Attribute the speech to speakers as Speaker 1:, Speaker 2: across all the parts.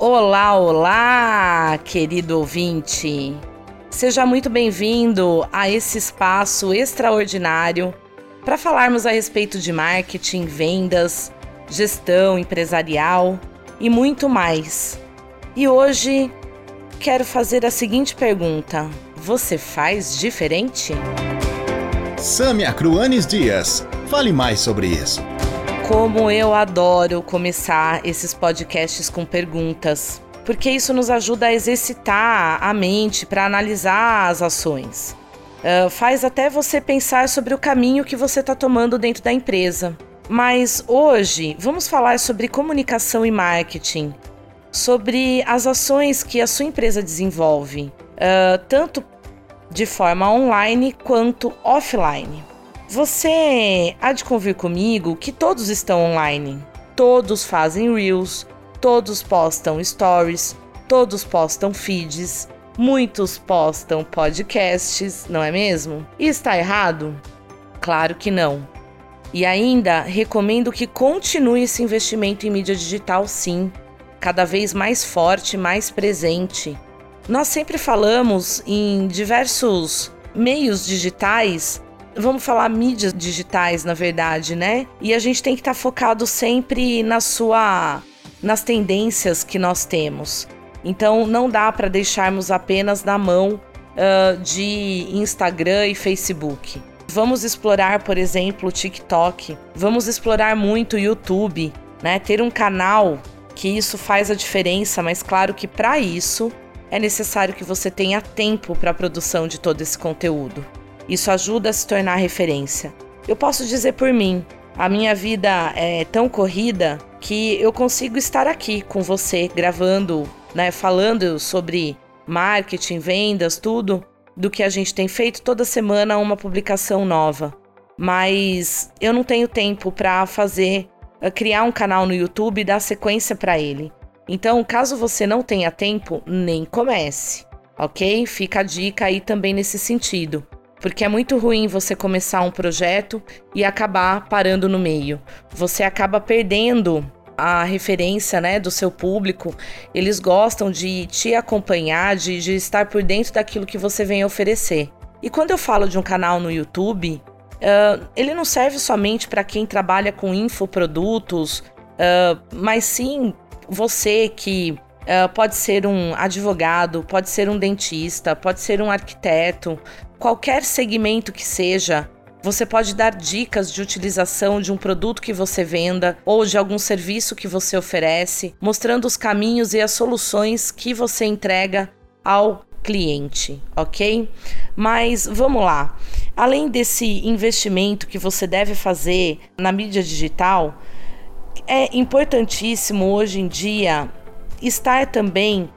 Speaker 1: Olá, olá, querido ouvinte! Seja muito bem-vindo a esse espaço extraordinário para falarmos a respeito de marketing, vendas, gestão empresarial e muito mais. E hoje quero fazer a seguinte pergunta: Você faz diferente?
Speaker 2: Samia Cruanes Dias, fale mais sobre isso.
Speaker 1: Como eu adoro começar esses podcasts com perguntas, porque isso nos ajuda a exercitar a mente para analisar as ações. Uh, faz até você pensar sobre o caminho que você está tomando dentro da empresa. Mas hoje vamos falar sobre comunicação e marketing, sobre as ações que a sua empresa desenvolve, uh, tanto de forma online quanto offline. Você há de convir comigo que todos estão online. Todos fazem reels, todos postam stories, todos postam feeds, muitos postam podcasts, não é mesmo? E está errado? Claro que não. E ainda recomendo que continue esse investimento em mídia digital, sim, cada vez mais forte, mais presente. Nós sempre falamos em diversos meios digitais vamos falar mídias digitais, na verdade, né? E a gente tem que estar tá focado sempre na sua nas tendências que nós temos. Então não dá para deixarmos apenas na mão uh, de Instagram e Facebook. Vamos explorar, por exemplo, o TikTok. Vamos explorar muito o YouTube, né? Ter um canal que isso faz a diferença, mas claro que para isso é necessário que você tenha tempo para a produção de todo esse conteúdo. Isso ajuda a se tornar referência. Eu posso dizer por mim, a minha vida é tão corrida que eu consigo estar aqui com você gravando, né, falando sobre marketing, vendas, tudo do que a gente tem feito toda semana uma publicação nova. Mas eu não tenho tempo para fazer eh, criar um canal no YouTube e dar sequência para ele. Então, caso você não tenha tempo, nem comece, ok? Fica a dica aí também nesse sentido porque é muito ruim você começar um projeto e acabar parando no meio. Você acaba perdendo a referência né, do seu público, eles gostam de te acompanhar, de, de estar por dentro daquilo que você vem oferecer. E quando eu falo de um canal no YouTube, uh, ele não serve somente para quem trabalha com infoprodutos, uh, mas sim você que uh, pode ser um advogado, pode ser um dentista, pode ser um arquiteto, qualquer segmento que seja, você pode dar dicas de utilização de um produto que você venda ou de algum serviço que você oferece, mostrando os caminhos e as soluções que você entrega ao cliente, ok? Mas vamos lá. Além desse investimento que você deve fazer na mídia digital, é importantíssimo hoje em dia estar também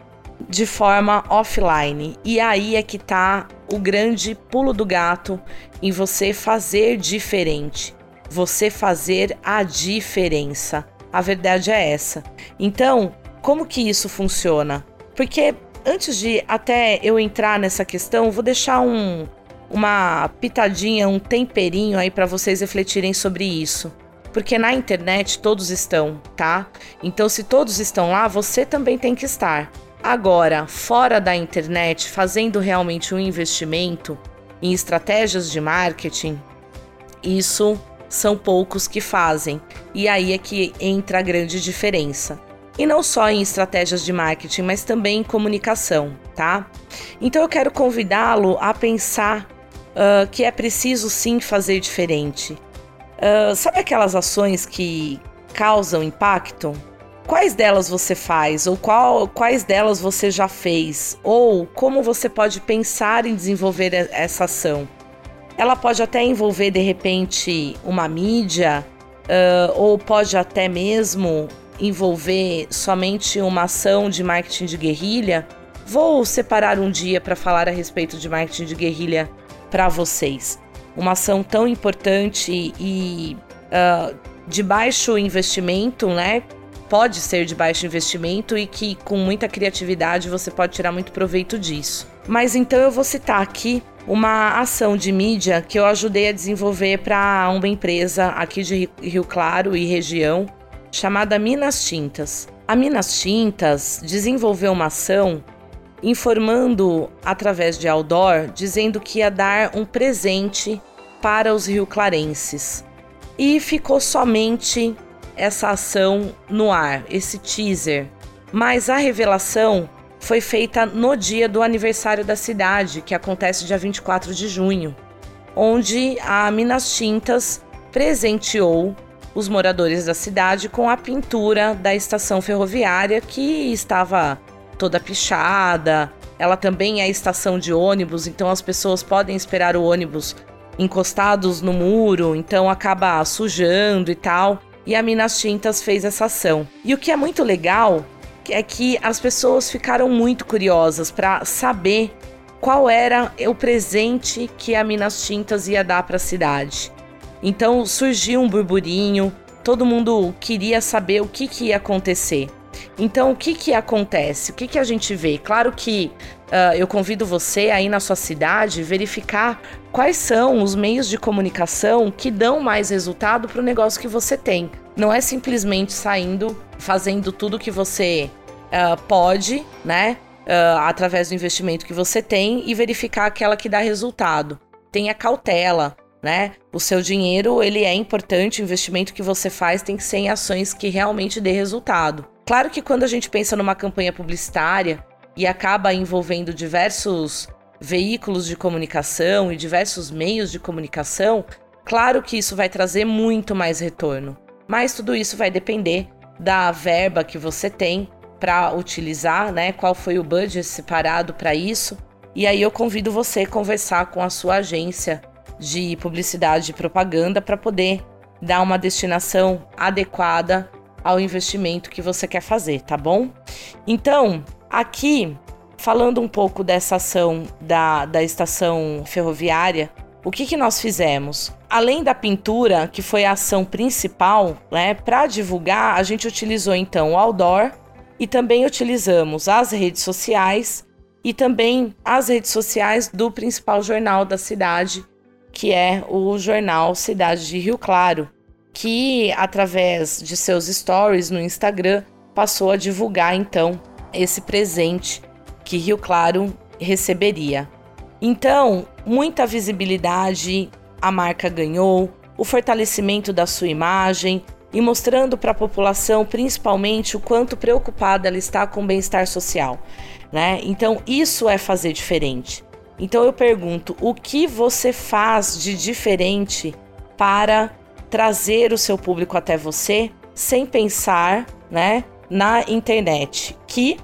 Speaker 1: de forma offline. E aí é que tá o grande pulo do gato em você fazer diferente, você fazer a diferença. A verdade é essa. Então, como que isso funciona? Porque antes de até eu entrar nessa questão, vou deixar um, uma pitadinha, um temperinho aí para vocês refletirem sobre isso. Porque na internet todos estão, tá? Então, se todos estão lá, você também tem que estar. Agora, fora da internet, fazendo realmente um investimento em estratégias de marketing, isso são poucos que fazem. E aí é que entra a grande diferença. E não só em estratégias de marketing, mas também em comunicação, tá? Então eu quero convidá-lo a pensar uh, que é preciso sim fazer diferente. Uh, sabe aquelas ações que causam impacto? Quais delas você faz? Ou qual, quais delas você já fez? Ou como você pode pensar em desenvolver essa ação? Ela pode até envolver, de repente, uma mídia, uh, ou pode até mesmo envolver somente uma ação de marketing de guerrilha. Vou separar um dia para falar a respeito de marketing de guerrilha para vocês. Uma ação tão importante e uh, de baixo investimento, né? Pode ser de baixo investimento e que com muita criatividade você pode tirar muito proveito disso. Mas então eu vou citar aqui uma ação de mídia que eu ajudei a desenvolver para uma empresa aqui de Rio Claro e região chamada Minas Tintas. a Minas Tintas desenvolveu uma ação informando através de outdoor, dizendo que ia dar um presente para os rio-clarenses. E ficou somente essa ação no ar, esse teaser. Mas a revelação foi feita no dia do aniversário da cidade, que acontece dia 24 de junho, onde a Minas Tintas presenteou os moradores da cidade com a pintura da estação ferroviária que estava toda pichada. Ela também é estação de ônibus, então as pessoas podem esperar o ônibus encostados no muro, então acaba sujando e tal. E a Minas Tintas fez essa ação. E o que é muito legal é que as pessoas ficaram muito curiosas para saber qual era o presente que a Minas Tintas ia dar para a cidade. Então surgiu um burburinho, todo mundo queria saber o que, que ia acontecer. Então, o que que acontece? O que que a gente vê? Claro que uh, eu convido você aí na sua cidade verificar quais são os meios de comunicação que dão mais resultado para o negócio que você tem. Não é simplesmente saindo, fazendo tudo que você uh, pode, né? Uh, através do investimento que você tem e verificar aquela que dá resultado. Tenha cautela, né? O seu dinheiro, ele é importante, o investimento que você faz tem que ser em ações que realmente dê resultado. Claro que quando a gente pensa numa campanha publicitária e acaba envolvendo diversos veículos de comunicação e diversos meios de comunicação, claro que isso vai trazer muito mais retorno. Mas tudo isso vai depender da verba que você tem para utilizar, né? Qual foi o budget separado para isso? E aí eu convido você a conversar com a sua agência de publicidade e propaganda para poder dar uma destinação adequada ao investimento que você quer fazer, tá bom? Então, aqui, falando um pouco dessa ação da, da estação ferroviária, o que, que nós fizemos? Além da pintura, que foi a ação principal, né, para divulgar, a gente utilizou então o outdoor e também utilizamos as redes sociais e também as redes sociais do principal jornal da cidade, que é o jornal Cidade de Rio Claro, que através de seus stories no Instagram passou a divulgar então esse presente que Rio Claro receberia. Então, muita visibilidade a marca ganhou, o fortalecimento da sua imagem e mostrando para a população, principalmente, o quanto preocupada ela está com o bem-estar social, né? Então, isso é fazer diferente. Então eu pergunto, o que você faz de diferente para trazer o seu público até você sem pensar, né, na internet, que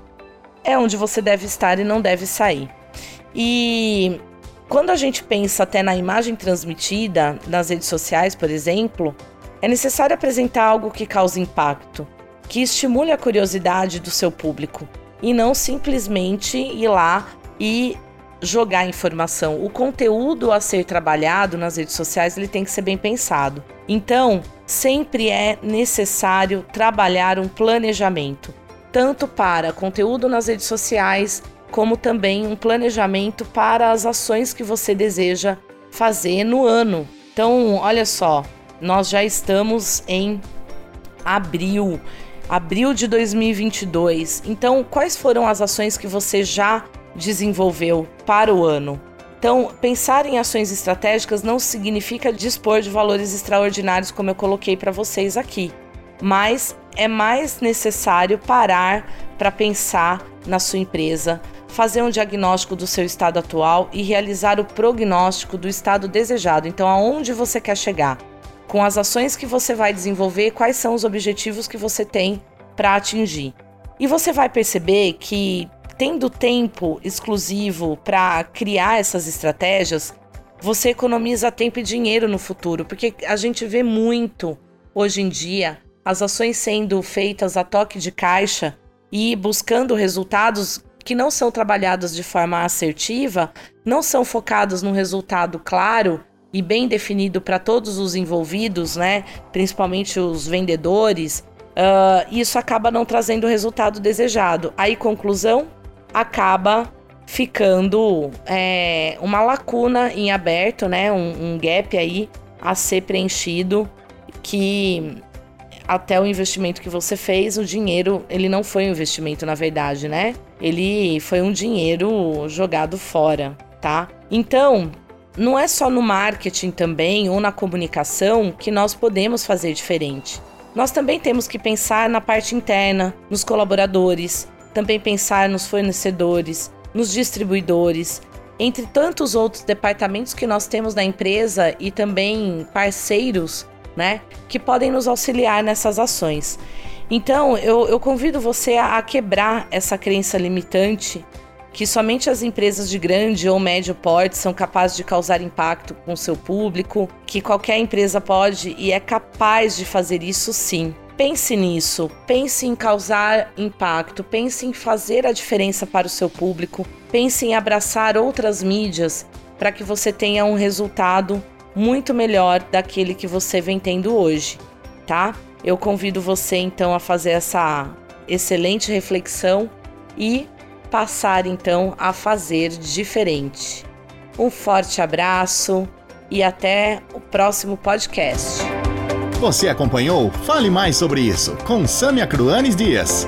Speaker 1: é onde você deve estar e não deve sair. E quando a gente pensa até na imagem transmitida nas redes sociais, por exemplo, é necessário apresentar algo que cause impacto, que estimule a curiosidade do seu público e não simplesmente ir lá e jogar informação. O conteúdo a ser trabalhado nas redes sociais ele tem que ser bem pensado. Então, sempre é necessário trabalhar um planejamento, tanto para conteúdo nas redes sociais, como também um planejamento para as ações que você deseja fazer no ano. Então, olha só, nós já estamos em abril, abril de 2022. Então, quais foram as ações que você já desenvolveu para o ano. Então, pensar em ações estratégicas não significa dispor de valores extraordinários, como eu coloquei para vocês aqui, mas é mais necessário parar para pensar na sua empresa, fazer um diagnóstico do seu estado atual e realizar o prognóstico do estado desejado. Então, aonde você quer chegar? Com as ações que você vai desenvolver, quais são os objetivos que você tem para atingir? E você vai perceber que tendo tempo exclusivo para criar essas estratégias, você economiza tempo e dinheiro no futuro, porque a gente vê muito hoje em dia as ações sendo feitas a toque de caixa e buscando resultados que não são trabalhados de forma assertiva, não são focados no resultado claro e bem definido para todos os envolvidos, né? Principalmente os vendedores. Uh, isso acaba não trazendo o resultado desejado. Aí, conclusão: acaba ficando é, uma lacuna em aberto, né? Um, um gap aí a ser preenchido que até o investimento que você fez, o dinheiro, ele não foi um investimento na verdade, né? Ele foi um dinheiro jogado fora, tá? Então, não é só no marketing também ou na comunicação que nós podemos fazer diferente. Nós também temos que pensar na parte interna, nos colaboradores, também pensar nos fornecedores, nos distribuidores, entre tantos outros departamentos que nós temos na empresa e também parceiros, né, que podem nos auxiliar nessas ações. Então, eu, eu convido você a, a quebrar essa crença limitante que somente as empresas de grande ou médio porte são capazes de causar impacto com seu público, que qualquer empresa pode e é capaz de fazer isso sim. Pense nisso, pense em causar impacto, pense em fazer a diferença para o seu público, pense em abraçar outras mídias para que você tenha um resultado muito melhor daquele que você vem tendo hoje, tá? Eu convido você então a fazer essa excelente reflexão e passar então a fazer diferente. Um forte abraço e até o próximo podcast.
Speaker 2: Você acompanhou Fale Mais sobre isso com Samia Cruanes Dias.